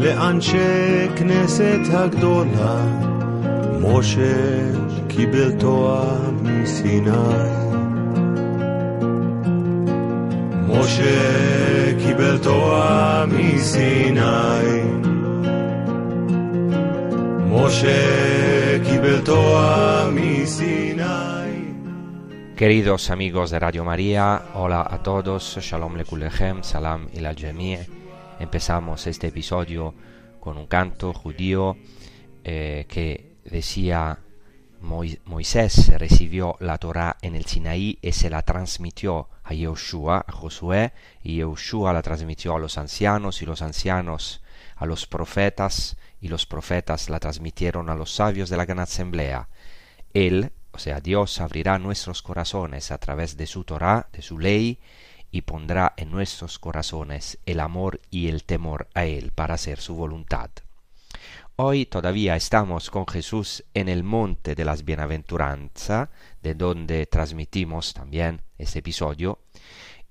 לאנשי כנסת הגדולה, משה קיבל תורה מסיני. משה קיבל תורה מסיני. משה קיבל תורה מסיני. Queridos amigos de Radio María, hola a todos, Shalom Lekulechem, Salam y la Empezamos este episodio con un canto judío eh, que decía Moisés recibió la Torah en el Sinaí y se la transmitió a Yehoshua, a Josué, y Yehoshua la transmitió a los ancianos y los ancianos a los profetas y los profetas la transmitieron a los sabios de la gran asamblea. Él, o sea, Dios abrirá nuestros corazones a través de su Torah, de su ley, y pondrá en nuestros corazones el amor y el temor a Él para hacer su voluntad. Hoy todavía estamos con Jesús en el monte de las bienaventuranzas, de donde transmitimos también este episodio,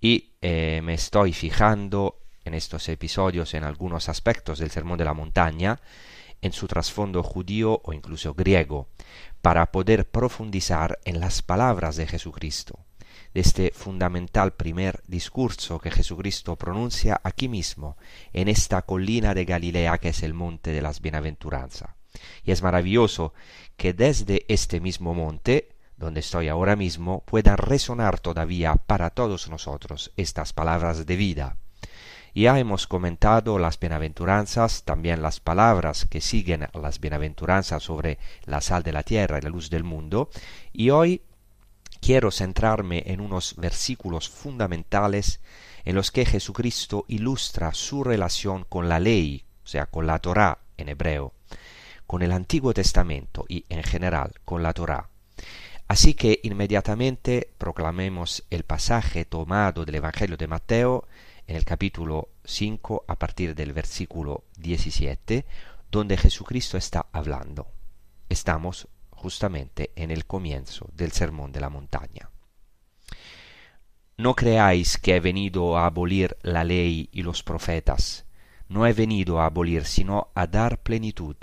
y eh, me estoy fijando en estos episodios en algunos aspectos del Sermón de la Montaña, en su trasfondo judío o incluso griego, para poder profundizar en las palabras de Jesucristo de este fundamental primer discurso que Jesucristo pronuncia aquí mismo, en esta colina de Galilea que es el monte de las bienaventuranzas. Y es maravilloso que desde este mismo monte, donde estoy ahora mismo, puedan resonar todavía para todos nosotros estas palabras de vida. Ya hemos comentado las bienaventuranzas, también las palabras que siguen las bienaventuranzas sobre la sal de la tierra y la luz del mundo, y hoy quiero centrarme en unos versículos fundamentales en los que Jesucristo ilustra su relación con la ley, o sea, con la Torá en hebreo, con el Antiguo Testamento y en general con la Torá. Así que inmediatamente proclamemos el pasaje tomado del Evangelio de Mateo en el capítulo 5 a partir del versículo 17, donde Jesucristo está hablando. Estamos justamente en el comienzo del Sermón de la Montaña. No creáis que he venido a abolir la ley y los profetas. No he venido a abolir, sino a dar plenitud.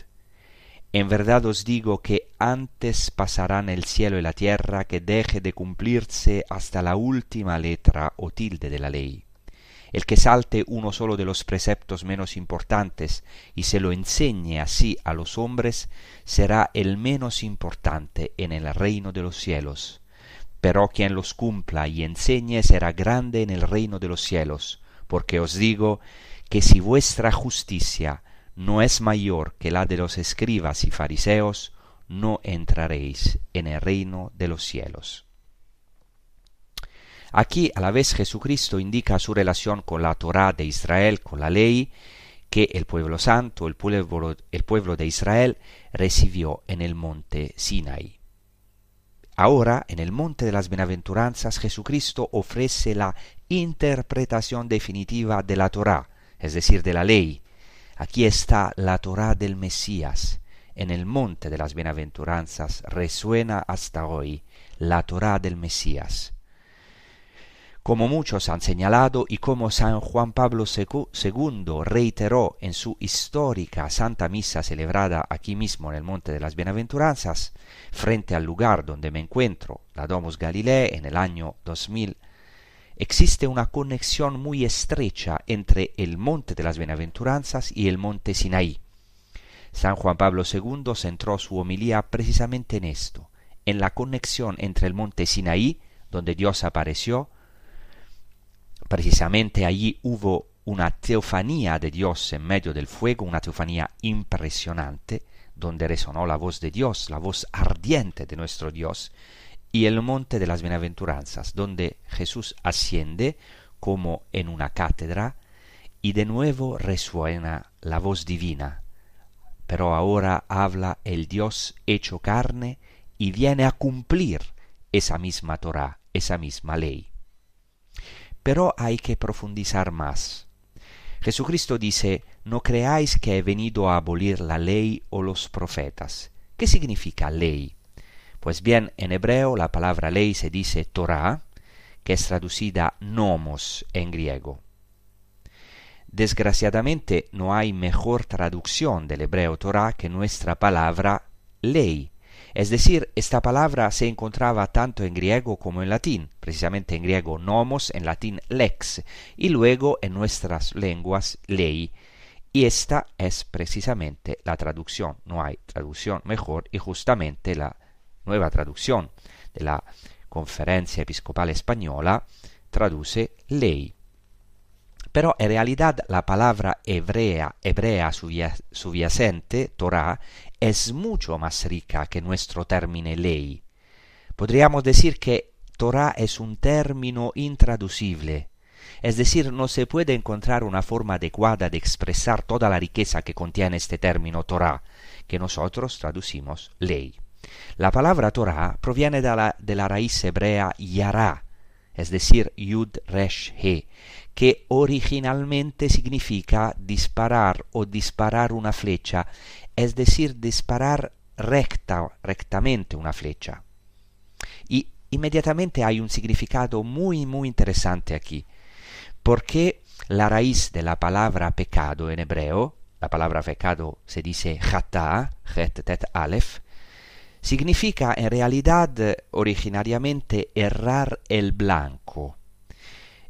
En verdad os digo que antes pasarán el cielo y la tierra que deje de cumplirse hasta la última letra o tilde de la ley. El que salte uno solo de los preceptos menos importantes y se lo enseñe así a los hombres, será el menos importante en el reino de los cielos. Pero quien los cumpla y enseñe será grande en el reino de los cielos, porque os digo que si vuestra justicia no es mayor que la de los escribas y fariseos, no entraréis en el reino de los cielos. Aquí a la vez Jesucristo indica su relación con la Torá de Israel, con la ley que el pueblo santo, el pueblo, el pueblo de Israel, recibió en el monte Sinai. Ahora, en el monte de las bienaventuranzas, Jesucristo ofrece la interpretación definitiva de la Torá, es decir, de la ley. Aquí está la Torah del Mesías. En el monte de las bienaventuranzas resuena hasta hoy la Torah del Mesías. Como muchos han señalado y como San Juan Pablo II reiteró en su histórica Santa Misa celebrada aquí mismo en el Monte de las Bienaventuranzas, frente al lugar donde me encuentro, la Domus Galilei, en el año 2000, existe una conexión muy estrecha entre el Monte de las Bienaventuranzas y el Monte Sinaí. San Juan Pablo II centró su homilía precisamente en esto, en la conexión entre el Monte Sinaí, donde Dios apareció, Precisamente allí hubo una teofanía de Dios en medio del fuego, una teofanía impresionante, donde resonó la voz de Dios, la voz ardiente de nuestro Dios, y el monte de las bienaventuranzas, donde Jesús asciende como en una cátedra, y de nuevo resuena la voz divina. Pero ahora habla el Dios hecho carne y viene a cumplir esa misma Torah, esa misma ley. Pero hay que profundizar más. Jesucristo dice, no creáis que he venido a abolir la ley o los profetas. ¿Qué significa ley? Pues bien, en hebreo la palabra ley se dice Torah, que es traducida nomos en griego. Desgraciadamente no hay mejor traducción del hebreo Torah que nuestra palabra ley, es decir, esta palabra se encontraba tanto en griego como en latín, precisamente en griego nomos, en latín lex, y luego en nuestras lenguas ley. Y esta es precisamente la traducción, no hay traducción mejor, y justamente la nueva traducción de la Conferencia Episcopal Española traduce ley. Pero en realidad la palabra hebrea, hebrea subyacente, Torah, es mucho más rica que nuestro término ley. Podríamos decir que Torah es un término intraducible, es decir, no se puede encontrar una forma adecuada de expresar toda la riqueza que contiene este término Torah, que nosotros traducimos ley. La palabra Torah proviene de la, de la raíz hebrea yara, es decir, yud resh he, que originalmente significa disparar o disparar una flecha, es decir, disparar recta, rectamente una flecha. Y inmediatamente hay un significado muy, muy interesante aquí, porque la raíz de la palabra pecado en hebreo, la palabra pecado se dice jata, het tet alef, significa en realidad originariamente errar el blanco,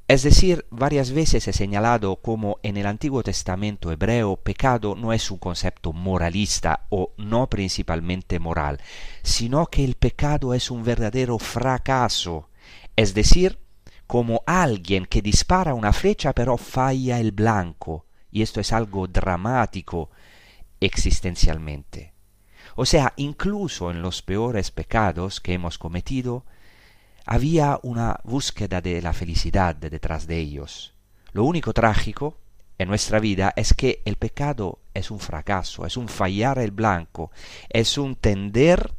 es decir, varias veces he señalado como en el Antiguo Testamento hebreo pecado no es un concepto moralista o no principalmente moral, sino que el pecado es un verdadero fracaso, es decir, como alguien que dispara una flecha pero falla el blanco, y esto es algo dramático existencialmente. O sea, incluso en los peores pecados que hemos cometido, había una búsqueda de la felicidad detrás de ellos. Lo único trágico en nuestra vida es que el pecado es un fracaso, es un fallar el blanco, es un tender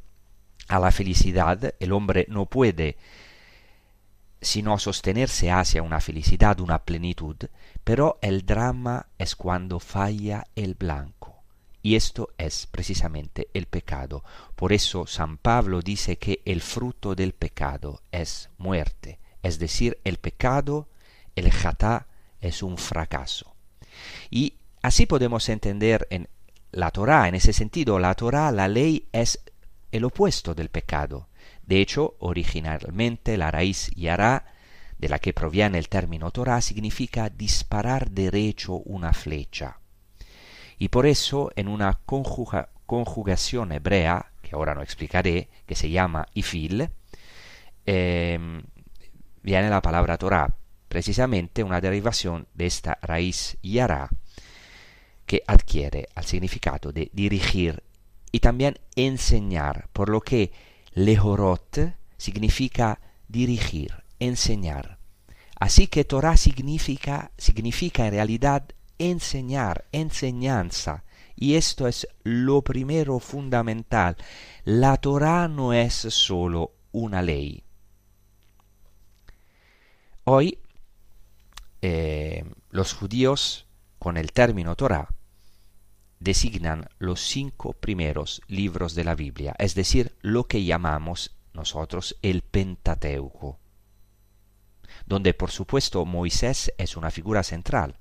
a la felicidad. El hombre no puede sino sostenerse hacia una felicidad, una plenitud, pero el drama es cuando falla el blanco. Y esto es precisamente el pecado. Por eso San Pablo dice que el fruto del pecado es muerte. Es decir, el pecado, el jatá, es un fracaso. Y así podemos entender en la Torah, en ese sentido, la Torah, la ley, es el opuesto del pecado. De hecho, originalmente la raíz yará, de la que proviene el término Torah, significa disparar derecho una flecha. Y por eso en una conjugación hebrea, que ahora no explicaré, que se llama ifil, em, viene la palabra Torah, precisamente una derivación de esta raíz yara, que adquiere al significado de dirigir y también enseñar, por lo que lehorot significa dirigir, enseñar. Así que Torah significa, significa en realidad enseñar, enseñanza. Y esto es lo primero fundamental. La Torah no es solo una ley. Hoy eh, los judíos con el término Torah designan los cinco primeros libros de la Biblia, es decir, lo que llamamos nosotros el Pentateuco, donde por supuesto Moisés es una figura central.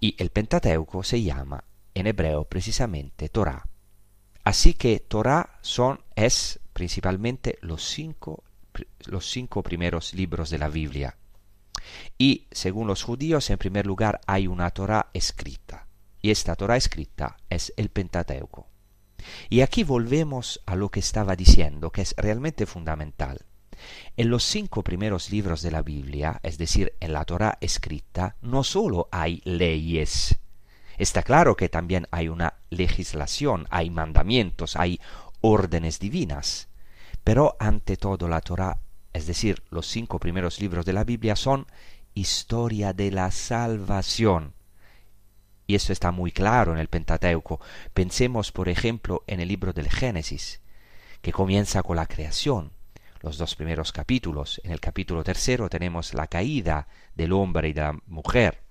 Y el Pentateuco se llama en hebreo precisamente Torah. Así que Torah son, es principalmente los cinco, los cinco primeros libros de la Biblia. Y según los judíos, en primer lugar, hay una Torah escrita. Y esta Torah escrita es el Pentateuco. Y aquí volvemos a lo que estaba diciendo, que es realmente fundamental. En los cinco primeros libros de la Biblia, es decir, en la Torah escrita, no solo hay leyes. Está claro que también hay una legislación, hay mandamientos, hay órdenes divinas. Pero ante todo la Torah es decir, los cinco primeros libros de la Biblia son historia de la salvación. Y esto está muy claro en el Pentateuco. Pensemos, por ejemplo, en el libro del Génesis, que comienza con la creación. Los dos primeros capítulos. En el capítulo tercero tenemos la caída del hombre y de la mujer.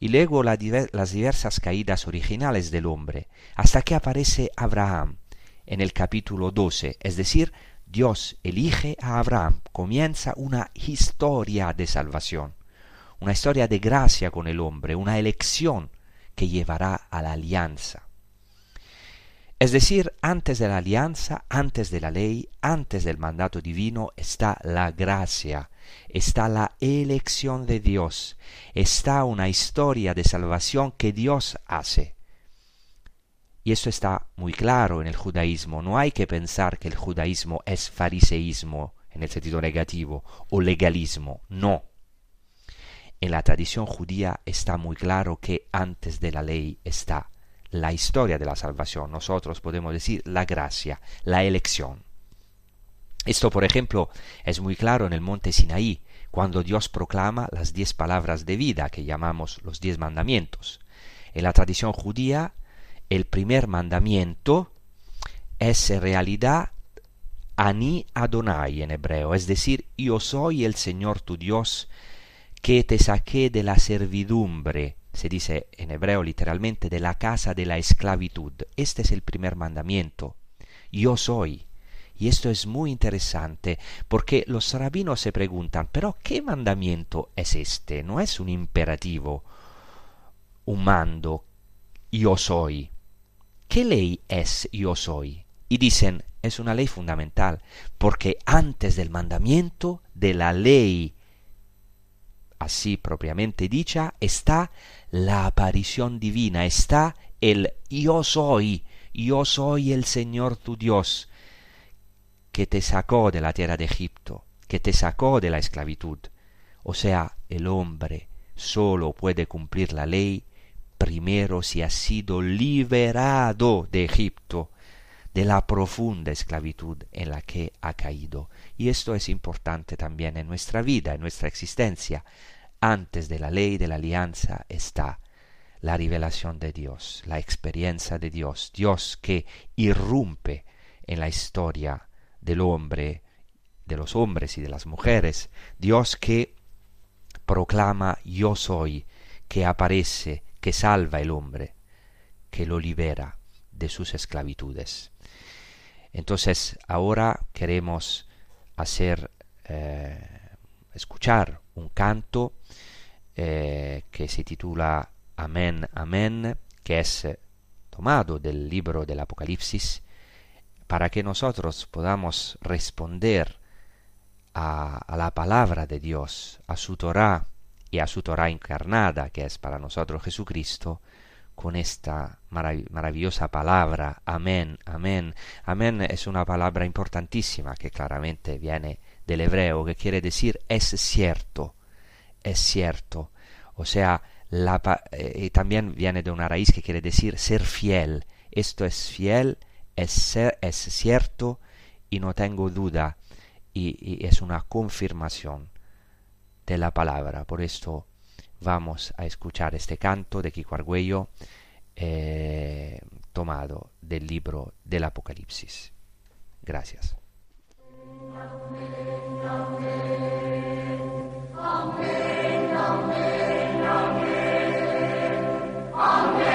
Y luego las diversas caídas originales del hombre, hasta que aparece Abraham en el capítulo 12, es decir, Dios elige a Abraham, comienza una historia de salvación, una historia de gracia con el hombre, una elección que llevará a la alianza. Es decir, antes de la alianza, antes de la ley, antes del mandato divino está la gracia, está la elección de Dios, está una historia de salvación que Dios hace. Y eso está muy claro en el judaísmo. No hay que pensar que el judaísmo es fariseísmo en el sentido negativo o legalismo. No. En la tradición judía está muy claro que antes de la ley está la historia de la salvación. Nosotros podemos decir la gracia, la elección. Esto, por ejemplo, es muy claro en el monte Sinaí, cuando Dios proclama las diez palabras de vida que llamamos los diez mandamientos. En la tradición judía el primer mandamiento es en realidad Ani Adonai en hebreo, es decir, yo soy el Señor tu Dios que te saqué de la servidumbre, se dice en hebreo literalmente, de la casa de la esclavitud. Este es el primer mandamiento. Yo soy. Y esto es muy interesante porque los rabinos se preguntan, pero ¿qué mandamiento es este? No es un imperativo, un mando, yo soy. ¿qué ley es yo soy? Y dicen, es una ley fundamental, porque antes del mandamiento de la ley, así propiamente dicha, está la aparición divina, está el yo soy, yo soy el Señor tu Dios, que te sacó de la tierra de Egipto, que te sacó de la esclavitud. O sea, el hombre solo puede cumplir la ley primero si ha sido liberado de Egipto, de la profunda esclavitud en la que ha caído. Y esto es importante también en nuestra vida, en nuestra existencia. Antes de la ley de la alianza está la revelación de Dios, la experiencia de Dios, Dios que irrumpe en la historia del hombre, de los hombres y de las mujeres, Dios que proclama yo soy, que aparece que salva el hombre, que lo libera de sus esclavitudes. Entonces ahora queremos hacer eh, escuchar un canto eh, que se titula Amén, Amén, que es eh, tomado del libro del Apocalipsis, para que nosotros podamos responder a, a la palabra de Dios, a su Torah, y a su Torah encarnada, que es para nosotros Jesucristo, con esta maravillosa palabra, amén, amén. Amén es una palabra importantísima que claramente viene del hebreo, que quiere decir es cierto, es cierto. O sea, la, eh, también viene de una raíz que quiere decir ser fiel. Esto es fiel, es, es cierto y no tengo duda y, y es una confirmación de la palabra. Por esto vamos a escuchar este canto de Kiko Argüello eh, tomado del libro del Apocalipsis. Gracias. Amén, amén, amén, Amen.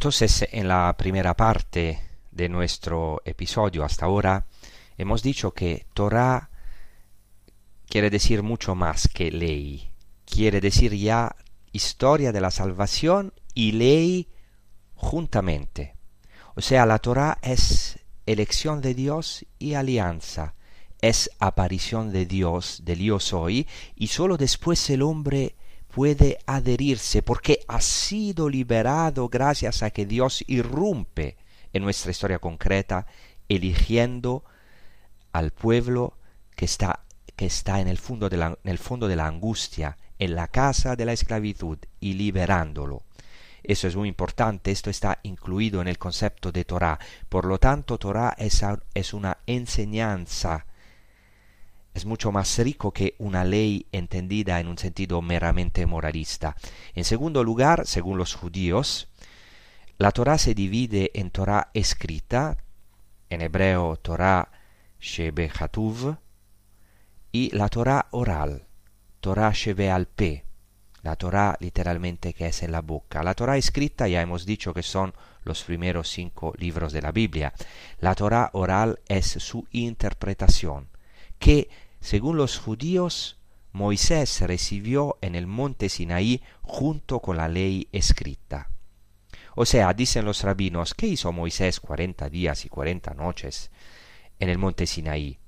Entonces, en la primera parte de nuestro episodio hasta ahora, hemos dicho que Torah quiere decir mucho más que ley. Quiere decir ya historia de la salvación y ley juntamente. O sea, la Torah es elección de Dios y alianza, es aparición de Dios, del yo soy, y sólo después el hombre puede adherirse porque ha sido liberado gracias a que Dios irrumpe en nuestra historia concreta, eligiendo al pueblo que está, que está en, el fondo de la, en el fondo de la angustia, en la casa de la esclavitud, y liberándolo. Eso es muy importante, esto está incluido en el concepto de Torah. Por lo tanto, Torah es, es una enseñanza es mucho más rico que una ley entendida en un sentido meramente moralista. En segundo lugar, según los judíos, la Torah se divide en Torah escrita, en hebreo Torah Shebe Hatuv, y la Torah oral, Torah Shebe al P, la Torah literalmente que es en la boca. La Torah escrita ya hemos dicho que son los primeros cinco libros de la Biblia. La Torah oral es su interpretación, que, según los judíos, Moisés recibió en el monte Sinaí junto con la ley escrita. O sea, dicen los rabinos, ¿qué hizo Moisés cuarenta días y cuarenta noches en el monte Sinaí?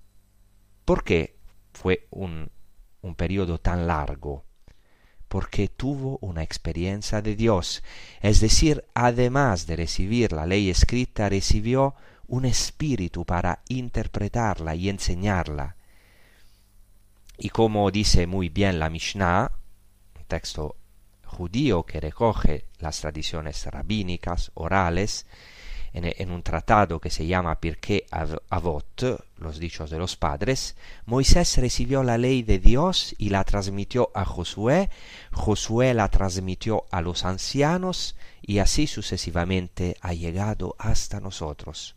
¿Por qué fue un, un periodo tan largo? Porque tuvo una experiencia de Dios, es decir, además de recibir la ley escrita, recibió un espíritu para interpretarla y enseñarla. Y como dice muy bien la Mishnah, un texto judío que recoge las tradiciones rabínicas orales en, un tratado que se llama Pirkei Avot, los dichos de los padres, Moisés recibió la ley de Dios y la transmitió a Josué, Josué la transmitió a los ancianos y así sucesivamente ha llegado hasta nosotros.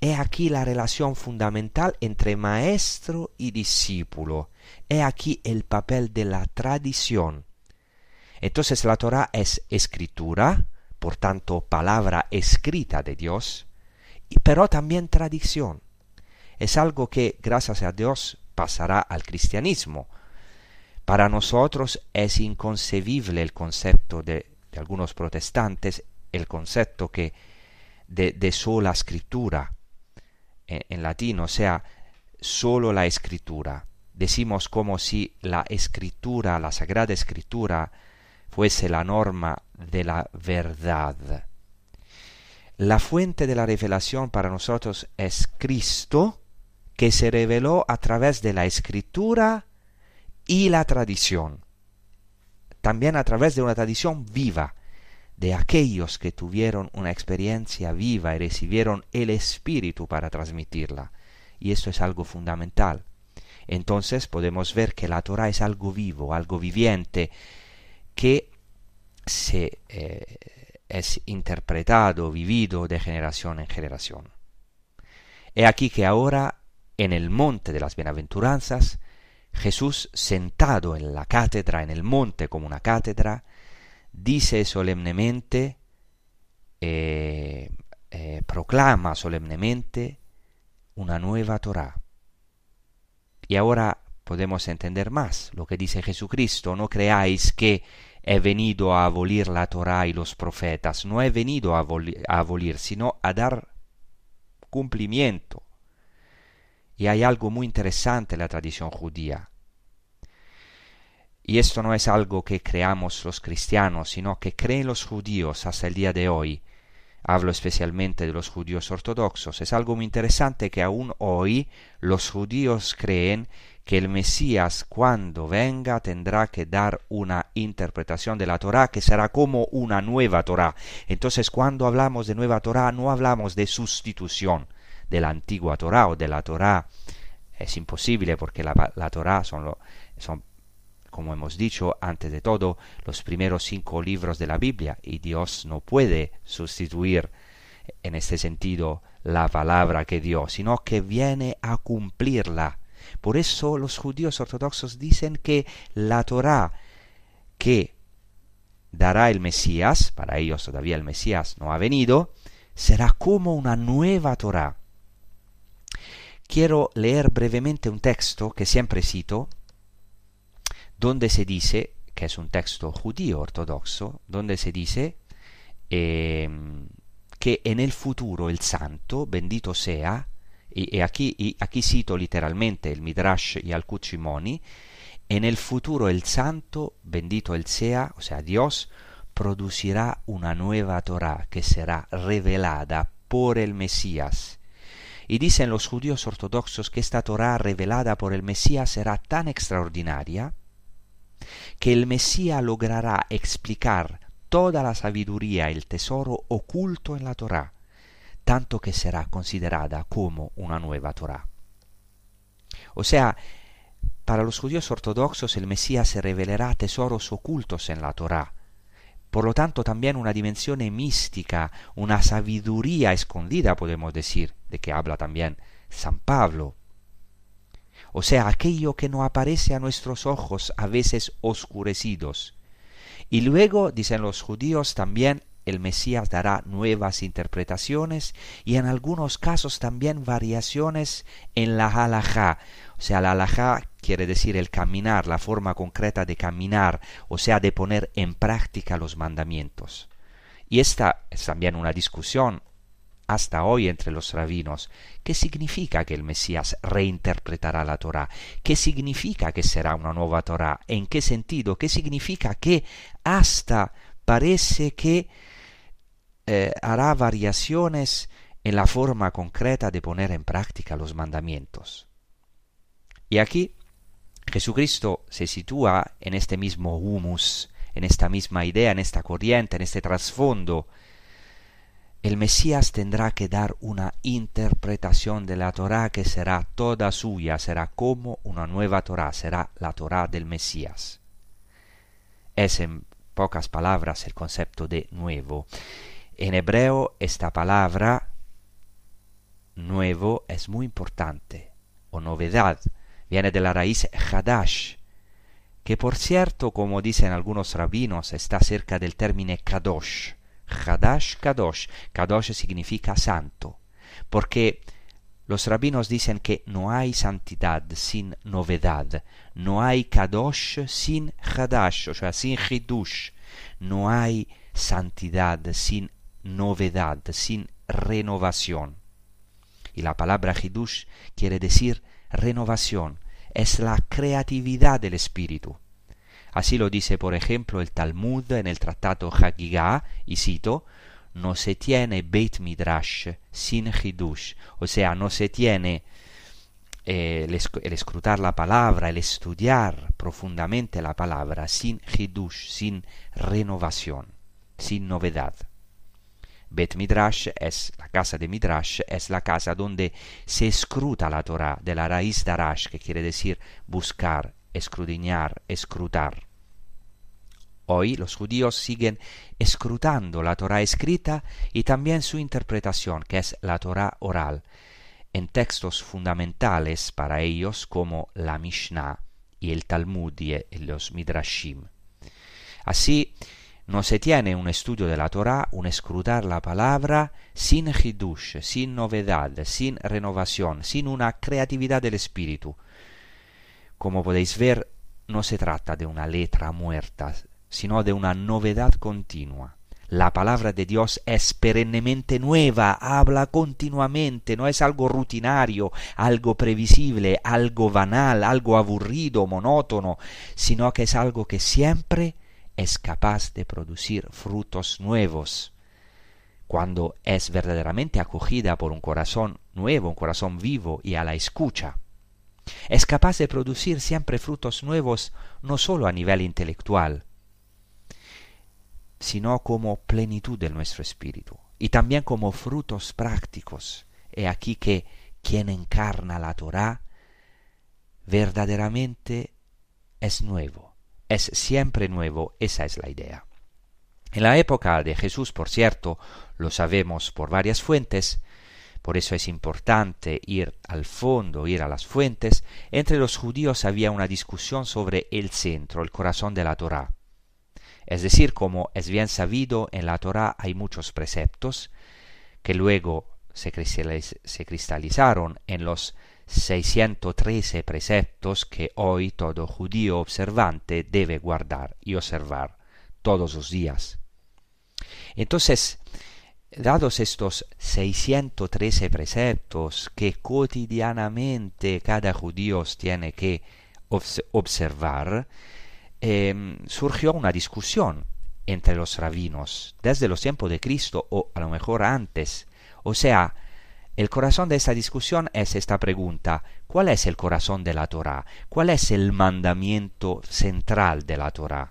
He aquí la relación fundamental entre maestro y discípulo. He aquí el papel de la tradición entonces la Torah es escritura, por tanto palabra escrita de Dios, pero también tradición. Es algo que, gracias a Dios, pasará al cristianismo. Para nosotros es inconcebible el concepto de, algunos protestantes, el concepto que de, sola escritura, en, en latín, o sea, solo la escritura. Decimos como si la escritura, la sagrada escritura, fuese la norma de la verdad. La fuente de la revelación para nosotros es Cristo, que se reveló a través de la escritura y la tradición. También a través de una tradición viva, de aquellos que tuvieron una experiencia viva y recibieron el Espíritu para transmitirla. Y esto es algo fundamental. Entonces podemos ver que la Torah es algo vivo, algo viviente, que se, eh, es interpretado, vivido de generación en generación. He aquí que ahora, en el monte de las bienaventuranzas, Jesús, sentado en la cátedra, en el monte como una cátedra, dice solemnemente, eh, eh, proclama solemnemente una nueva Torah. Y ahora podemos entender más lo que dice Jesucristo. No creáis que he venido a abolir la Torah y los profetas. No he venido a abolir, sino a dar cumplimiento. Y hay algo muy interesante en la tradición judía. Y esto no es algo que creamos los cristianos, sino que creen los judíos hasta el día de hoy. Hablo especialmente de los judíos ortodoxos. Es algo muy interesante que aún hoy los judíos creen que el Mesías cuando venga tendrá que dar una interpretación de la Torá que será como una nueva Torá. Entonces cuando hablamos de nueva Torá no hablamos de sustitución de la antigua Torá o de la Torá. Es imposible porque la, la son, son, como hemos dicho antes de todo, los primeros cinco libros de la Biblia y Dios no puede sustituir en este sentido la palabra que dio, sino que viene a cumplirla por eso los judíos ortodoxos dicen que la Torá que dará el Mesías, para ellos todavía el Mesías no ha venido, será como una nueva Torah. Quiero leer brevemente un texto que siempre cito, donde se dice, que es un texto judío ortodoxo, donde se dice eh, que en el futuro el santo, bendito sea, y, aquí, y aquí, cito literalmente el Midrash y al Kuchimoni, en el futuro el santo, bendito el sea, o sea Dios, producirá una nueva Torah que será revelada por el Mesías. Y dicen los judíos ortodoxos que esta Torah revelada por el Mesías será tan extraordinaria que el Mesías logrará explicar toda la sabiduría y el tesoro oculto en la Torá, tanto que será considerada como una nueva Torá. O sea, para los judíos ortodoxos el Mesías se revelará tesoros ocultos en la Torá, por lo tanto también una dimensión mística, una sabiduría escondida, podemos decir, de que habla también San Pablo o sea, aquello que no aparece a nuestros ojos a veces oscurecidos. Y luego, dicen los judíos, también el Mesías dará nuevas interpretaciones y en algunos casos también variaciones en la halajá. O sea, la halajá quiere decir el caminar, la forma concreta de caminar, o sea, de poner en práctica los mandamientos. Y esta es también una discusión hasta hoy entre los rabinos. ¿Qué significa que el Mesías reinterpretará la Torá? ¿Qué significa que será una nueva Torá? ¿En qué sentido? ¿Qué significa que hasta parece que eh, hará variaciones en la forma concreta de poner en práctica los mandamientos? Y aquí Jesucristo se sitúa en este mismo humus, en esta misma idea, en esta corriente, en este trasfondo el Mesías tendrá que dar una interpretación de la Torá que será toda suya, será como una nueva Torá, será la Torá del Mesías. Es en pocas palabras el concepto de nuevo. En hebreo esta palabra nuevo es muy importante, o novedad, viene de la raíz hadash, que por cierto, como dicen algunos rabinos, está cerca del término kadosh, Hadash Kadosh. Kadosh significa santo, porque los rabinos dicen que no hay santidad sin novedad, no hay Kadosh sin Hadash, o sea, sin Hidush, no hay santidad sin novedad, sin renovación. Y la palabra Hidush quiere decir renovación, es la creatividad del espíritu. Así lo dice, por ejemplo, el Talmud en el Tratado Hagigah, y cito, no se tiene Beit Midrash sin Hidush, o sea, no se tiene eh, el, escrutar la palabra, el estudiar profundamente la palabra sin Hidush, sin renovación, sin novedad. Bet Midrash es la casa de Midrash, es la casa donde se escruta la Torah de la raíz Darash, que quiere decir buscar, escudriñar, escrutar. Hoy los judíos siguen escrutando la Torah escrita y también su interpretación, que es la Torah oral, en textos fundamentales para ellos como la Mishnah y el Talmud y los Midrashim. Así, no se tiene un estudio de la Torah, un escrutar la palabra sin hidush, sin novedad, sin renovación, sin una creatividad del espíritu, como podéis ver, no se trata de una letra muerta, sino de una novedad continua. La palabra de Dios es perennemente nueva, habla continuamente, no es algo rutinario, algo previsible, algo banal, algo aburrido, monótono, sino que es algo que siempre es capaz de producir frutos nuevos. Cuando es verdaderamente acogida por un corazón nuevo, un corazón vivo y a la escucha. Es capaz de producir siempre frutos nuevos no sólo a nivel intelectual, sino como plenitud de nuestro espíritu y también como frutos prácticos. He aquí que quien encarna la Torah verdaderamente es nuevo, es siempre nuevo, esa es la idea. En la época de Jesús, por cierto, lo sabemos por varias fuentes, por eso es importante ir al fondo, ir a las fuentes. Entre los judíos había una discusión sobre el centro, el corazón de la Torá. Es decir, como es bien sabido, en la Torá hay muchos preceptos que luego se, cristalizaron en los 613 preceptos que hoy todo judío observante debe guardar y observar todos los días. Entonces, dados estos 613 preceptos que cotidianamente cada judío tiene que observar, em, surgió una discusión entre los rabinos desde los tiempos de Cristo o a lo mejor antes. O sea, el corazón de esta discusión es esta pregunta, ¿cuál es el corazón de la Torah? ¿Cuál es el mandamiento central de la Torah?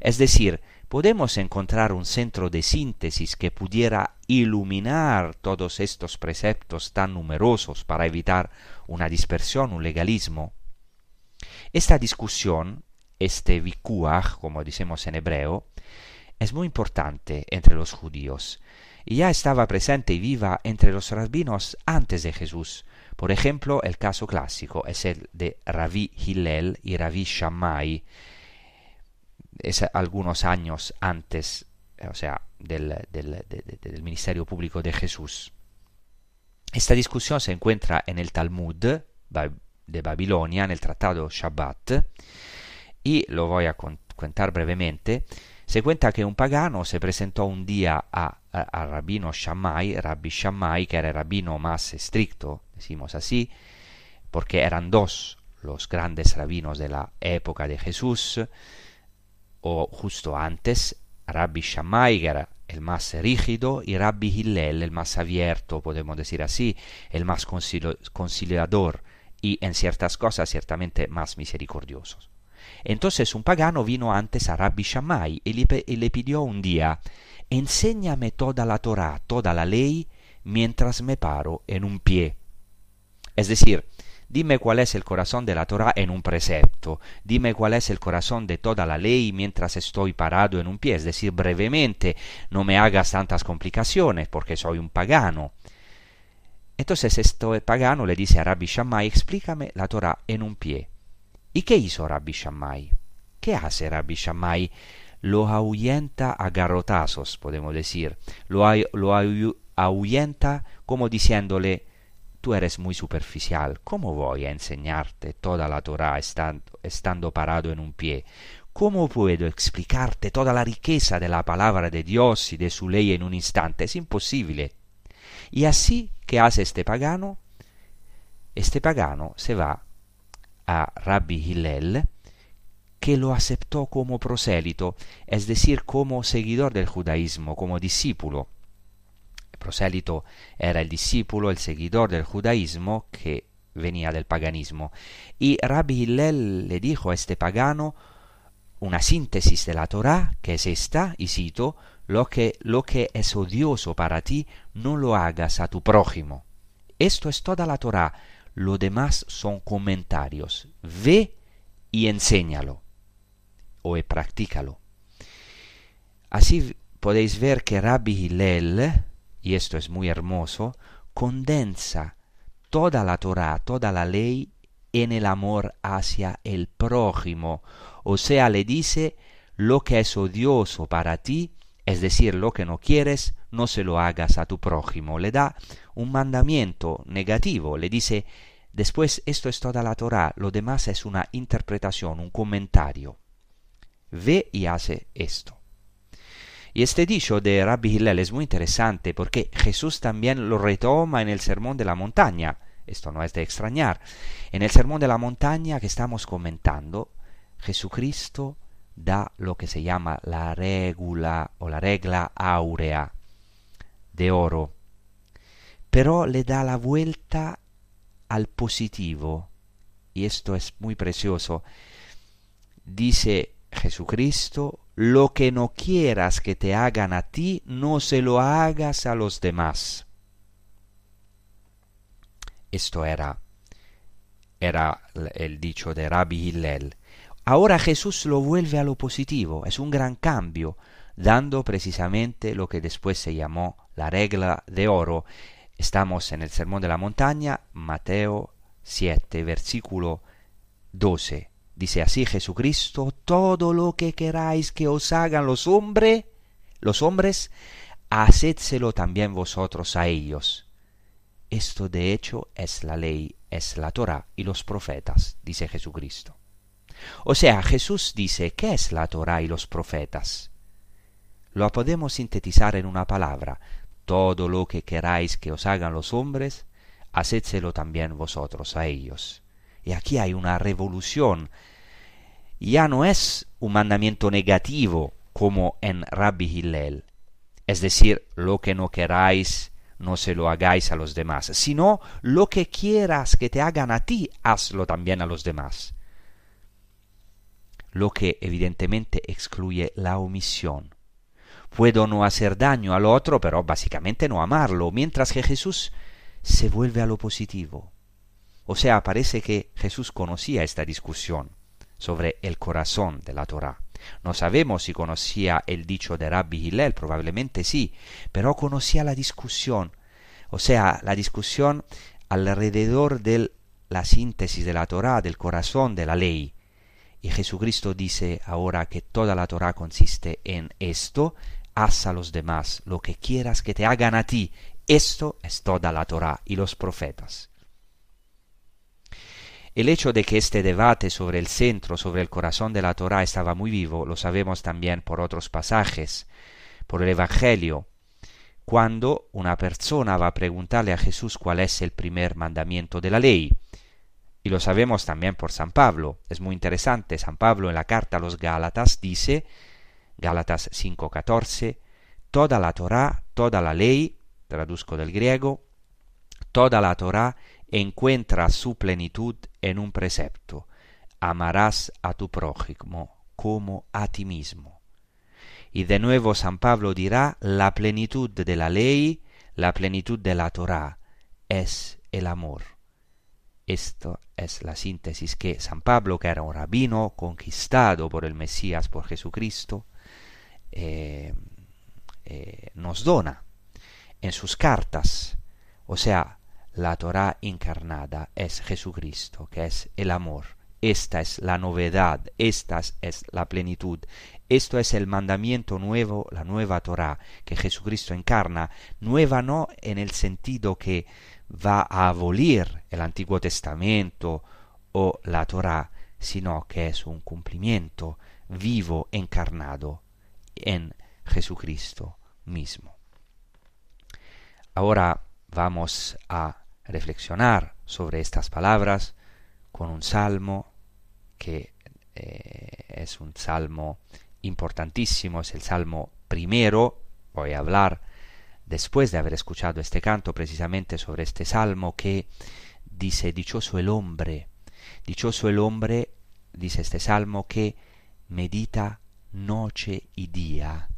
Es decir, podemos encontrar un centro de síntesis que pudiera iluminar todos estos preceptos tan numerosos para evitar una dispersión, un legalismo. Esta discusión, este vikuach, como decimos en hebreo, es muy importante entre los judíos y ya estaba presente y viva entre los rabinos antes de Jesús. Por ejemplo, el caso clásico es el de Rabbi Hillel y Rabbi Shammai, es algunos años antes, o sea, del, del ministerio público de Jesús. Esta discusión se encuentra en el Talmud de Babilonia, en el Tratado Shabbat, y lo voy a contar brevemente. Se cuenta que un pagano se presentó un día a, a, rabino Shammai, Rabbi Shammai, que era el rabino más estricto, decimos así, porque eran dos los grandes rabinos de la época de Jesús, o justo antes, Rabbi Shammai, era el más rígido, y Rabbi Hillel, el más abierto, podemos decir así, el más conciliador y en ciertas cosas ciertamente más misericordioso. Entonces un pagano vino antes a Rabbi Shammai y le, pidió un día, enséñame toda la Torah, toda la ley, mientras me paro en un pie. Es decir, dime cuál es el corazón de la Torah en un precepto, dime cuál es el corazón de toda la ley mientras estoy parado en un pie, es decir, brevemente, no me hagas tantas complicaciones porque soy un pagano. Entonces este pagano le dice a Rabbi Shammai, explícame la Torah en un pie. ¿Y qué hizo Rabbi Shammai? ¿Qué hace Rabbi Shammai? Lo ahuyenta a garrotazos, podemos decir. Lo, lo ahuyenta como diciéndole, tú eres muy superficial, ¿cómo voy a enseñarte toda la Torah estando, estando parado en un pie? ¿Cómo puedo explicarte toda la riqueza de la palabra de Dios y de su ley en un instante? Es imposible. Y así, ¿qué hace este pagano? Este pagano se va a Rabbi Hillel, que lo aceptó como prosélito, es decir, como seguidor del judaísmo, como discípulo. Prosélito era el discípulo, el seguidor del judaísmo que venía del paganismo. Y Rabbi Hillel le dijo a este pagano una síntesis de la Torá, que es esta, y cito, lo que, lo que es odioso para ti, no lo hagas a tu prójimo. Esto es toda la Torá, lo demás son comentarios. Ve y enséñalo o practícalo. Así podéis ver que Rabbi Hillel, y esto es muy hermoso, condensa toda la Torah, toda la ley en el amor hacia el prójimo, o sea, le dice lo que es odioso para ti, es decir, lo que no quieres, no se lo hagas a tu prójimo. Le da un mandamiento negativo, le dice, después esto es toda la Torah, lo demás es una interpretación, un comentario. Ve y hace esto. Y este dicho de Rabbi Hillel es muy interesante porque Jesús también lo retoma en el Sermón de la Montaña. Esto no es de extrañar. En el Sermón de la Montaña que estamos comentando, Jesucristo da lo que se llama la regula o la regla áurea de oro, pero le da la vuelta al positivo, y esto es muy precioso. Dice Jesucristo, lo que no quieras que te hagan a ti, no se lo hagas a los demás. Esto era, era el dicho de Rabbi Hillel. Ahora Jesús lo vuelve a lo positivo, es un gran cambio, dando precisamente lo que después se llamó la regla de oro. Estamos en el Sermón de la Montaña, Mateo 7, versículo 12. Dice así Jesucristo, todo lo que queráis que os hagan los hombres, los hombres, hacédselo también vosotros a ellos. Esto de hecho es la ley, es la Torah y los profetas, dice Jesucristo. O sea, Jesús dice, ¿qué es la Torah y los profetas? Lo podemos sintetizar en una palabra, todo lo que queráis que os hagan los hombres, hacédselo también vosotros a ellos. Y aquí hay una revolución. Ya no es un mandamiento negativo como en Rabbi Hillel, es decir, lo que no queráis, no se lo hagáis a los demás, sino lo que quieras que te hagan a ti, hazlo también a los demás. Lo que evidentemente excluye la omisión. Puedo no hacer daño al otro, pero básicamente no amarlo, mientras que Jesús se vuelve a lo positivo. O sea, parece que Jesús conocía esta discusión sobre el corazón de la Torah. No sabemos si conocía el dicho de Rabbi Hillel, probablemente sí, pero conocía la discusión, o sea, la discusión alrededor de la síntesis de la Torah, del corazón de la ley. Y Jesucristo dice ahora que toda la Torah consiste en esto, haz a los demás lo que quieras que te hagan a ti. Esto es toda la Torah y los profetas. El hecho de que este debate sobre el centro, sobre el corazón de la Torah estaba muy vivo, lo sabemos también por otros pasajes, por el Evangelio, cuando una persona va a preguntarle a Jesús cuál es el primer mandamiento de la ley. Y lo sabemos también por San Pablo. Es muy interesante. San Pablo en la carta a los Gálatas dice, Gálatas 5:14, toda la Torah, toda la ley, traduzco del griego, toda la Torah encuentra su plenitud en un precepto. Amarás a tu prójimo como a ti mismo. Y de nuevo San Pablo dirá, la plenitud de la ley, la plenitud de la Torah, es el amor. Esto es la síntesis que San Pablo, que era un rabino conquistado por el Mesías, por Jesucristo, eh, eh, nos dona en sus cartas. O sea, la Torah encarnada es Jesucristo, que es el amor. Esta es la novedad, esta es la plenitud. Esto es el mandamiento nuevo, la nueva Torah que Jesucristo encarna, nueva no en el sentido que va a abolir el Antiguo Testamento o la Torah, sino que es un cumplimiento vivo encarnado en Jesucristo mismo. Ahora vamos a reflexionar sobre estas palabras con un salmo que eh, es un salmo importantísimo, es el salmo primero. Voy a hablar después de haber escuchado este canto precisamente sobre este salmo que dice dichoso el hombre, dichoso el hombre, dice este salmo que medita noche y día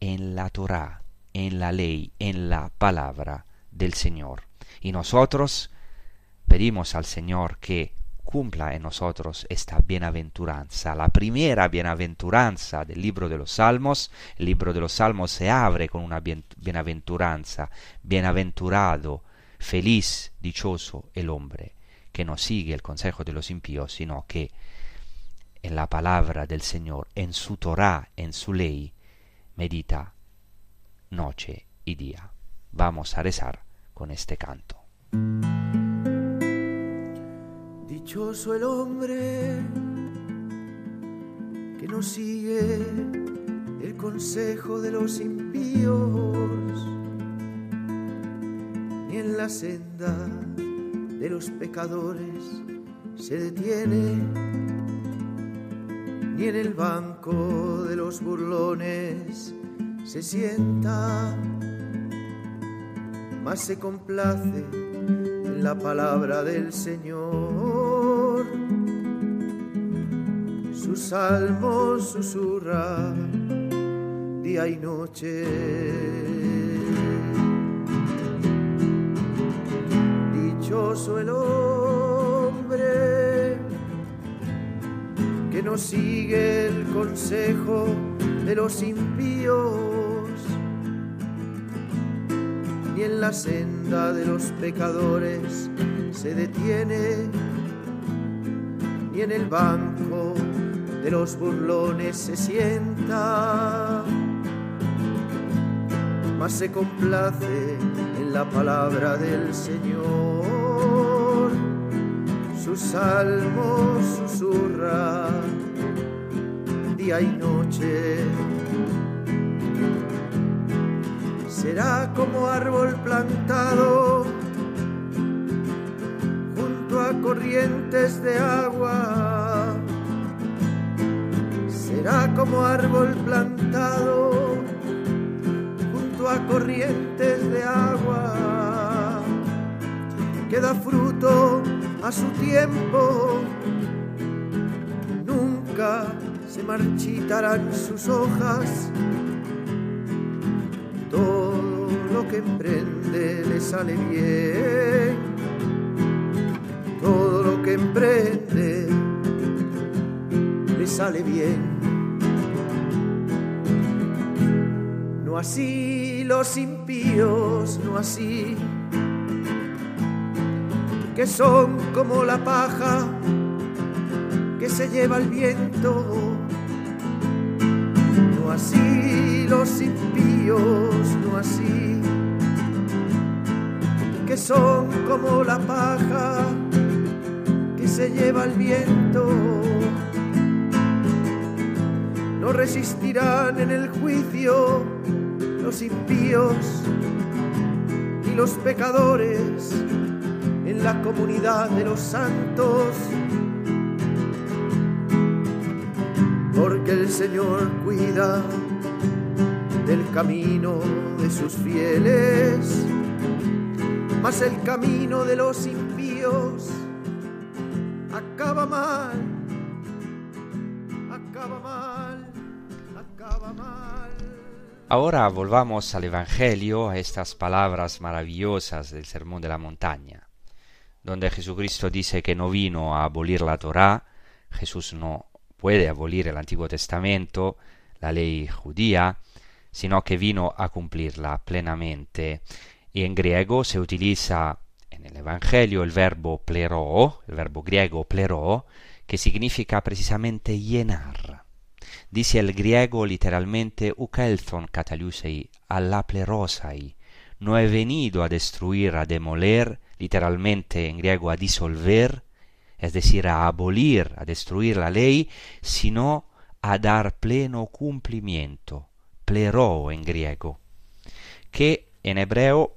en la Torah, en la ley, en la palabra del Señor. Y nosotros pedimos al Señor que cumpla en nosotros esta bienaventuranza, la primera bienaventuranza del libro de los Salmos. El libro de los Salmos se abre con una bienaventuranza, bienaventurado, feliz, dichoso el hombre, que no sigue el consejo de los impíos, sino que en la palabra del Señor, en su Torah, en su ley, medita noche y día. Vamos a rezar con este canto. Dichoso el hombre que no sigue el consejo de los impíos, ni en la senda de los pecadores se detiene, ni en el banco de los burlones se sienta más se complace en la palabra del Señor. Sus salmos susurra día y noche. Dichoso el hombre que no sigue el consejo de los impíos ni en la senda de los pecadores se detiene, ni en el banco de los burlones se sienta, mas se complace en la palabra del Señor. Sus salmos susurra día y noche. Será como árbol plantado junto a corrientes de agua. Será como árbol plantado junto a corrientes de agua. Que da fruto a su tiempo. Nunca se marchitarán sus hojas. Que emprende le sale bien. Todo lo que emprende le sale bien. No así los impíos, no así, que son como la paja que se lleva el viento. No así los impíos, no así, que son como la paja que se lleva el viento. No resistirán en el juicio los impíos y los pecadores en la comunidad de los santos porque el Señor cuida del camino de sus fieles, mas el camino de los impíos acaba mal, acaba mal, acaba mal. Ahora volvamos al Evangelio, a estas palabras maravillosas del Sermón de la Montaña, donde Jesucristo dice que no vino a abolir la Torá, Jesús no puede abolir el Antiguo Testamento, la ley judía, sino que vino a cumplirla plenamente. Y en griego se utiliza en el Evangelio el verbo plero, el verbo griego plero, que significa precisamente llenar. Dice el griego literalmente ukelthon kataliusei, alla plerosai. No he venido a destruir, a demoler, literalmente en griego a disolver, es decir, a abolir, a destruir la ley, sino a dar pleno cumplimiento, plero en griego, que en hebreo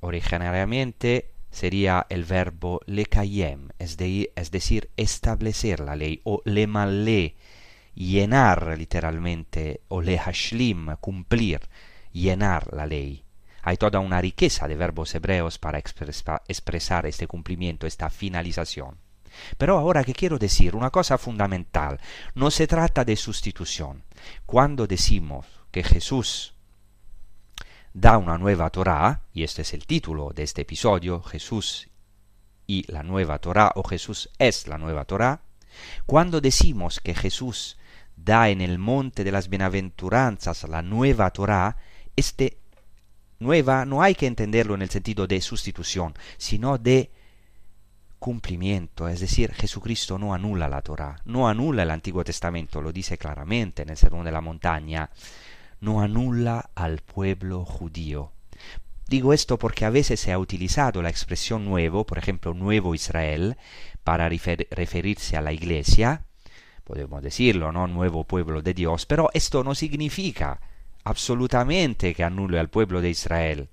originariamente sería el verbo lekayem, es, es decir, establecer la ley, o lemalé, llenar literalmente, o lehashlim, cumplir, llenar la ley. Hay toda una riqueza de verbos hebreos para expresar este cumplimiento, esta finalización. Pero ahora que quiero decir una cosa fundamental, no se trata de sustitución. Cuando decimos que Jesús da una nueva Torá, y este es el título de este episodio, Jesús y la nueva Torá, o Jesús es la nueva Torá, cuando decimos que Jesús da en el monte de las bienaventuranzas la nueva Torá, este nueva no hay que entenderlo en el sentido de sustitución, sino de cumplimiento, es decir, Jesucristo no anula la Torah, no anula el Antiguo Testamento, lo dice claramente en el Sermón de la Montaña, no anula al pueblo judío. Digo esto porque a veces se ha utilizado la expresión nuevo, por ejemplo, nuevo Israel, para referirse a la iglesia, podemos decirlo, ¿no? Nuevo pueblo de Dios, pero esto no significa absolutamente que anule al pueblo de Israel,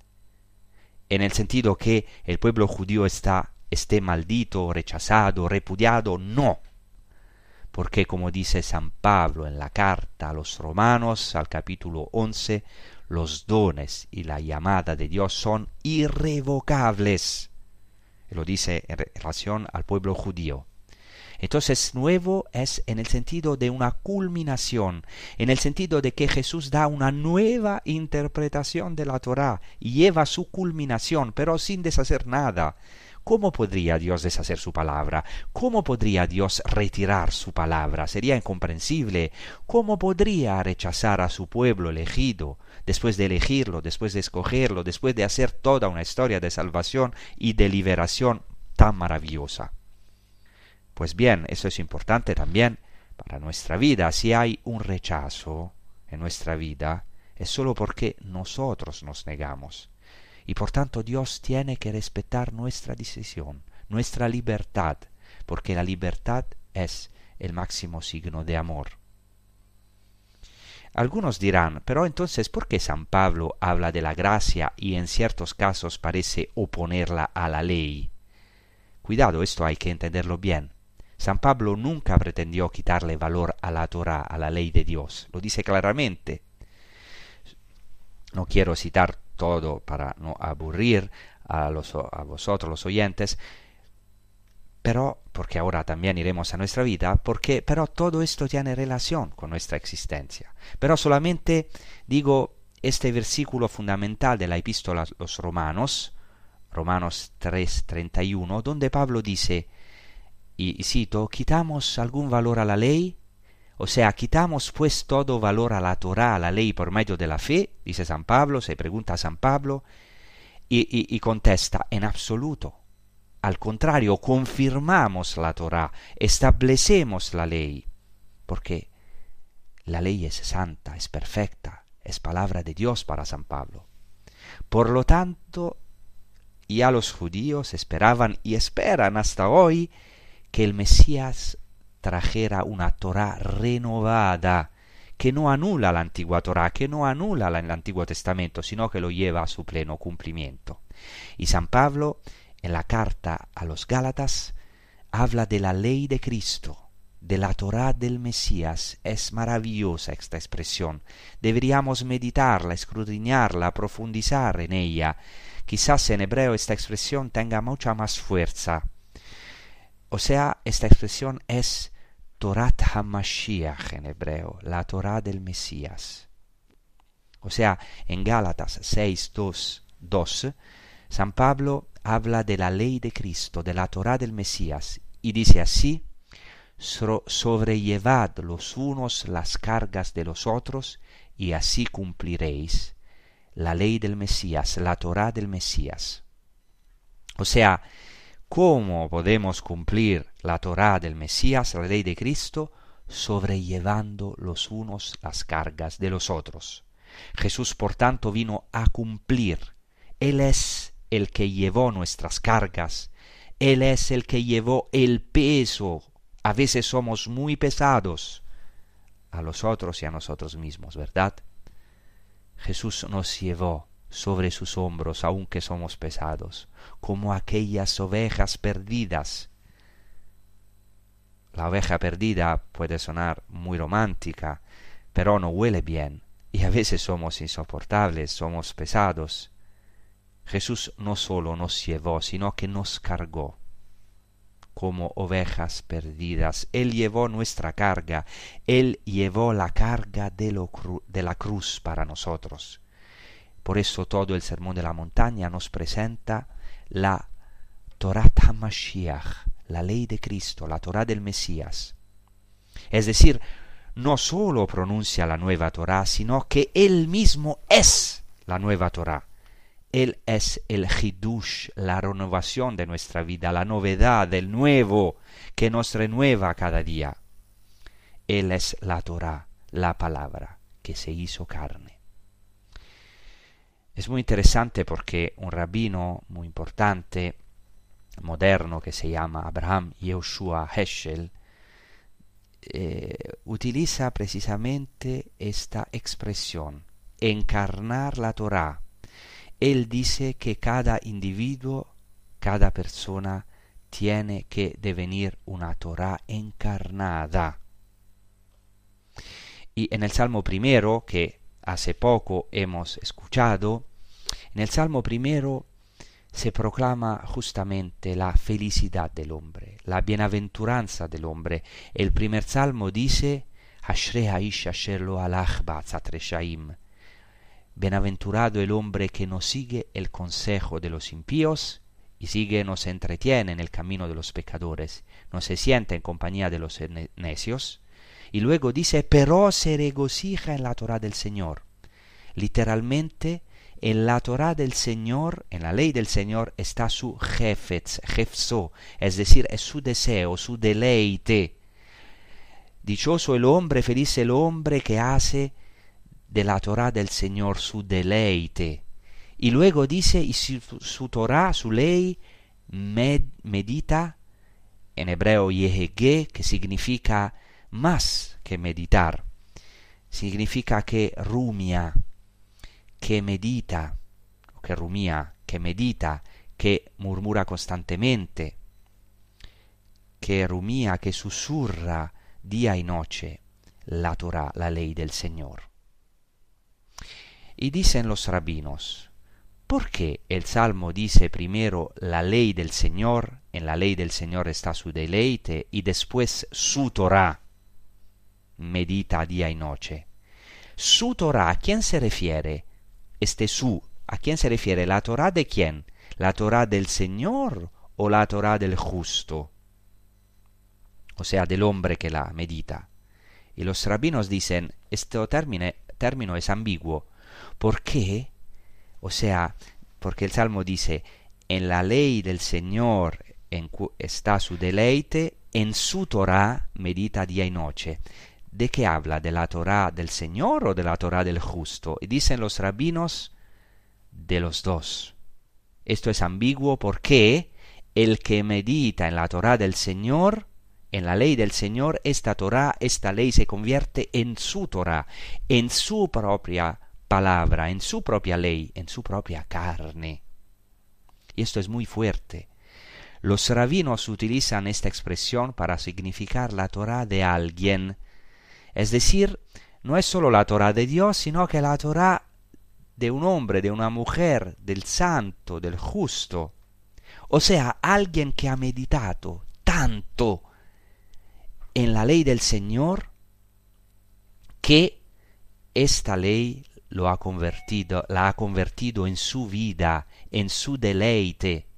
en el sentido que el pueblo judío está esté maldito, rechazado, repudiado, no. Porque como dice San Pablo en la carta a los romanos al capítulo 11, los dones y la llamada de Dios son irrevocables. Lo dice en relación al pueblo judío. Entonces nuevo es en el sentido de una culminación, en el sentido de que Jesús da una nueva interpretación de la Torá y lleva su culminación, pero sin deshacer nada, ¿Cómo podría Dios deshacer su palabra? ¿Cómo podría Dios retirar su palabra? Sería incomprensible. ¿Cómo podría rechazar a su pueblo elegido, después de elegirlo, después de escogerlo, después de hacer toda una historia de salvación y de liberación tan maravillosa? Pues bien, eso es importante también para nuestra vida. Si hay un rechazo en nuestra vida, es solo porque nosotros nos negamos. Y por tanto Dios tiene que respetar nuestra decisión, nuestra libertad, porque la libertad es el máximo signo de amor. Algunos dirán, pero entonces, ¿por qué San Pablo habla de la gracia y en ciertos casos parece oponerla a la ley? Cuidado, esto hay que entenderlo bien. San Pablo nunca pretendió quitarle valor a la Torah, a la ley de Dios. Lo dice claramente. No quiero citar todo para no aburrir a, los, a vosotros los oyentes, pero porque ahora también iremos a nuestra vida, porque pero todo esto tiene relación con nuestra existencia. Pero solamente digo este versículo fundamental de la epístola a los romanos, Romanos 3:31, donde Pablo dice, y cito, quitamos algún valor a la ley, o sea, quitamos pues todo valor a la Torah, a la ley por medio de la fe, dice San Pablo, se pregunta a San Pablo, y, contesta, en absoluto. Al contrario, confirmamos la Torah, establecemos la ley, porque la ley es santa, es perfecta, es palabra de Dios para San Pablo. Por lo tanto, ya los judíos esperaban y esperan hasta hoy que el Mesías trajera una Torah renovada, que no anula la antigua Torah, que no anula el Antiguo Testamento, sino que lo lleva a su pleno cumplimiento. Y San Pablo, en la carta a los Gálatas, habla de la ley de Cristo, de la Torah del Mesías. Es maravillosa esta expresión. Deberíamos meditarla, escudriñarla, profundizar en ella. Quizás en hebreo esta expresión tenga mucha más fuerza. O sea, esta expresión es Torat HaMashiach en hebreo, la Torah del Mesías. O sea, en Gálatas 6, 2, San Pablo habla de la ley de Cristo, de la Torah del Mesías, y dice así, sobrellevad los unos las cargas de los otros, y así cumpliréis la ley del Mesías, la Torah del Mesías. O sea, ¿Cómo podemos cumplir la Torá del Mesías, la ley de Cristo? sobrellevando los unos las cargas de los otros. Jesús, por tanto, vino a cumplir. Él es el que llevó nuestras cargas. Él es el que llevó el peso. A veces somos muy pesados a los otros y a nosotros mismos, ¿verdad? Jesús nos llevó sobre sus hombros, aunque somos pesados, como aquellas ovejas perdidas. La oveja perdida puede sonar muy romántica, pero no huele bien, y a veces somos insoportables, somos pesados. Jesús no solo nos llevó, sino que nos cargó como ovejas perdidas. Él llevó nuestra carga, Él llevó la carga de, de la cruz para nosotros. Por eso todo el Sermón de la Montaña nos presenta la Torah HaMashiach, la ley de Cristo, la Torah del Mesías. Es decir, no sólo pronuncia la nueva Torah, sino que Él mismo es la nueva Torah. Él es el Hidush, la renovación de nuestra vida, la novedad del nuevo que nos renueva cada día. Él es la Torah, la palabra que se hizo carne. Es muy interesante porque un rabino muy importante, moderno, que se llama Abraham Yehoshua Heschel, eh, utiliza precisamente esta expresión, encarnar la Torah. Él dice que cada individuo, cada persona, tiene que devenir una Torah encarnada. Y en el Salmo primero, que hace poco hemos escuchado, en el Salmo primero se proclama justamente la felicidad del hombre, la bienaventuranza del hombre. El primer salmo dice, Bienaventurado el hombre que no sigue el consejo de los impíos y sigue, no se entretiene en el camino de los pecadores, no se siente en compañía de los necios. Y luego dice, pero se regocija en la Torah del Señor. Literalmente, en la Torah del Señor, en la ley del Señor, está su jefetz, jefzo, es decir, es su deseo, su deleite. Dichoso el hombre, feliz el hombre que hace de la Torah del Señor su deleite. Y luego dice, y su, su Torah, su ley, medita, en hebreo yehege, que significa más que meditar, significa que rumia, que medita, que rumia, que medita, que murmura constantemente, que rumia, que susurra día y noche la Torah, la ley del Señor. Y dicen los rabinos, ¿por qué el Salmo dice primero la ley del Señor, en la ley del Señor está su deleite, y después su Torah, medita día y noche? Su Torah, ¿a quién se refiere? Este su, ¿a quién se refiere? ¿La Torah de quién? ¿La Torah del Señor o la Torah del justo? O sea, del hombre que la medita. Y los rabinos dicen, este término, término es ambiguo. ¿Por qué? O sea, porque el Salmo dice, en la ley del Señor está su deleite, en su Torah medita día y noche. ¿De qué habla? ¿De la Torah del Señor o de la Torah del justo? Y dicen los rabinos, de los dos. Esto es ambiguo porque el que medita en la Torah del Señor, en la ley del Señor, esta Torah, esta ley se convierte en su Torah, en su propia palabra, en su propia ley, en su propia carne. Y esto es muy fuerte. Los rabinos utilizan esta expresión para significar la Torah de alguien, es decir, no es solo la Torah de Dios, sino que la Torah de un hombre, de una mujer, del santo, del justo. O sea, alguien que ha meditado tanto en la ley del Señor que esta ley lo ha convertido, la ha convertido en su vida, en su deleite,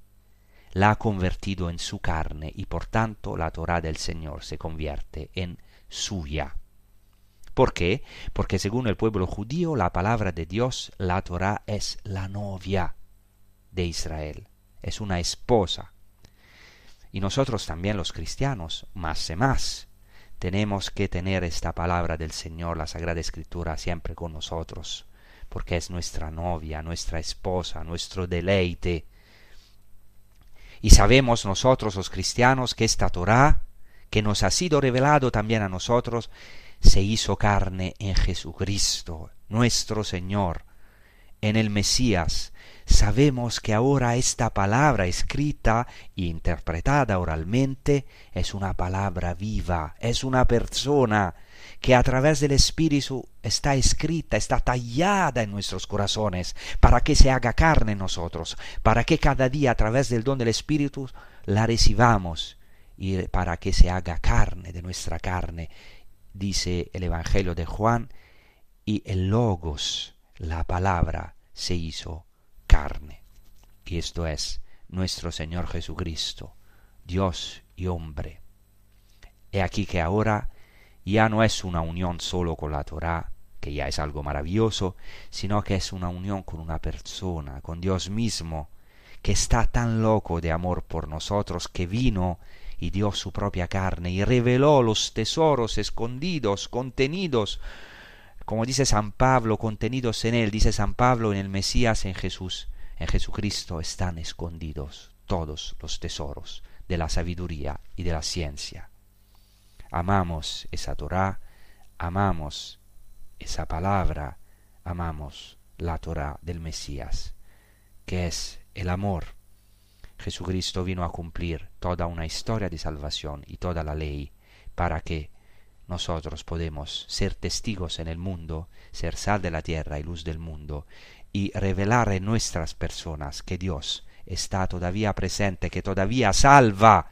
la ha convertido en su carne y por tanto la Torah del Señor se convierte en suya. ¿Por qué? Porque según el pueblo judío la palabra de Dios, la Torah, es la novia de Israel, es una esposa. Y nosotros también los cristianos, más y más, tenemos que tener esta palabra del Señor, la Sagrada Escritura, siempre con nosotros, porque es nuestra novia, nuestra esposa, nuestro deleite. Y sabemos nosotros los cristianos que esta Torah, que nos ha sido revelado también a nosotros, se hizo carne en Jesucristo, nuestro Señor, en el Mesías. Sabemos que ahora esta palabra escrita e interpretada oralmente es una palabra viva, es una persona que a través del Espíritu está escrita, está tallada en nuestros corazones, para que se haga carne en nosotros, para que cada día a través del don del Espíritu la recibamos y para que se haga carne de nuestra carne dice el Evangelio de Juan, y el logos, la palabra, se hizo carne. Y esto es nuestro Señor Jesucristo, Dios y hombre. He aquí que ahora ya no es una unión solo con la Torah, que ya es algo maravilloso, sino que es una unión con una persona, con Dios mismo, que está tan loco de amor por nosotros que vino y dio su propia carne y reveló los tesoros escondidos, contenidos, como dice San Pablo, contenidos en él, dice San Pablo en el Mesías, en Jesús, en Jesucristo están escondidos todos los tesoros de la sabiduría y de la ciencia. Amamos esa Torah, amamos esa palabra, amamos la Torah del Mesías, que es el amor Jesucristo vino a cumplir toda una historia de salvación y toda la ley para que nosotros podemos ser testigos en el mundo, ser sal de la tierra y luz del mundo, y revelar en nuestras personas que Dios está todavía presente, que todavía salva.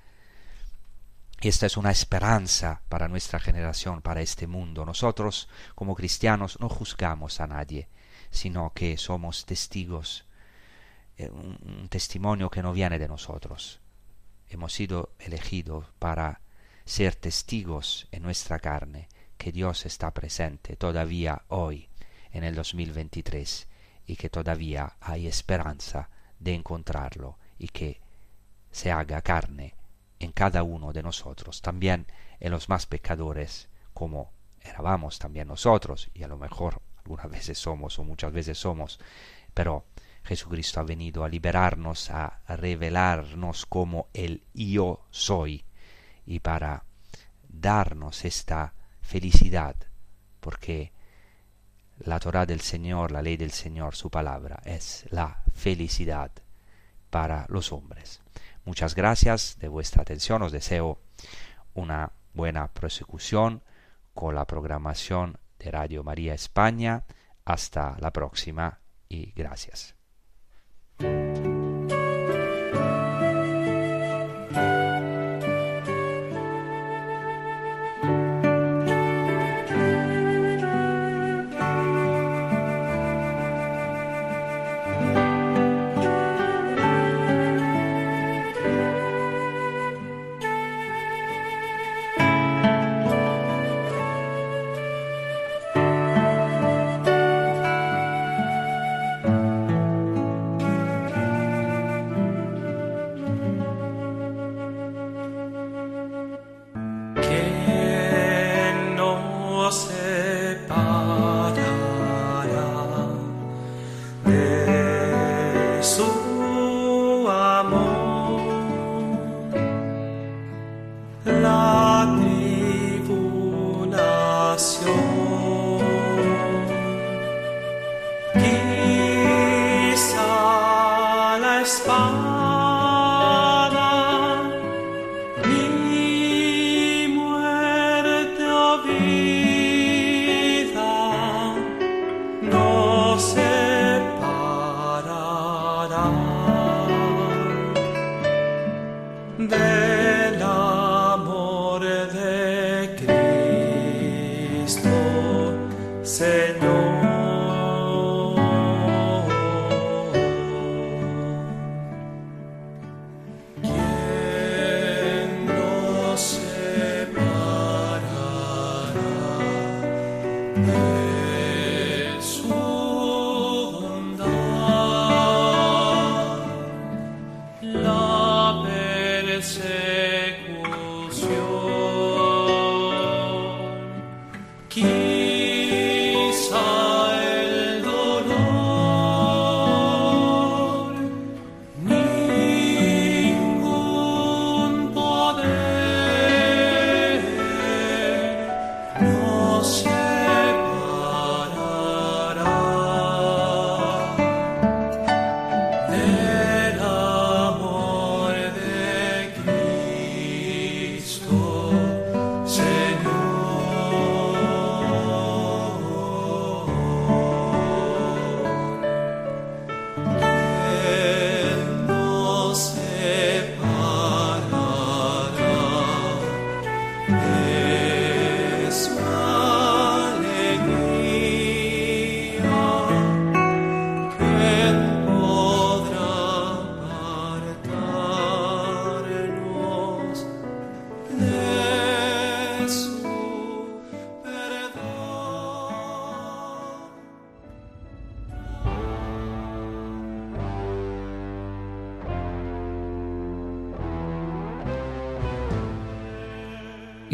Esta es una esperanza para nuestra generación, para este mundo. Nosotros, como cristianos, no juzgamos a nadie, sino que somos testigos eh, un, testimonio que no viene de nosotros. Hemos sido elegidos para ser testigos en nuestra carne que Dios está presente todavía hoy en el 2023 y que todavía hay esperanza de encontrarlo y que se haga carne en cada uno de nosotros, también en los más pecadores, como éramos también nosotros, y a lo mejor algunas veces somos o muchas veces somos, pero Jesucristo ha venido a liberarnos, a revelarnos como el yo soy, y para darnos esta felicidad, porque la Torah del Señor, la ley del Señor, su palabra, es la felicidad para los hombres. Muchas gracias de vuestra atención. Os deseo una buena prosecución con la programación de Radio María España. Hasta la próxima y gracias. thank you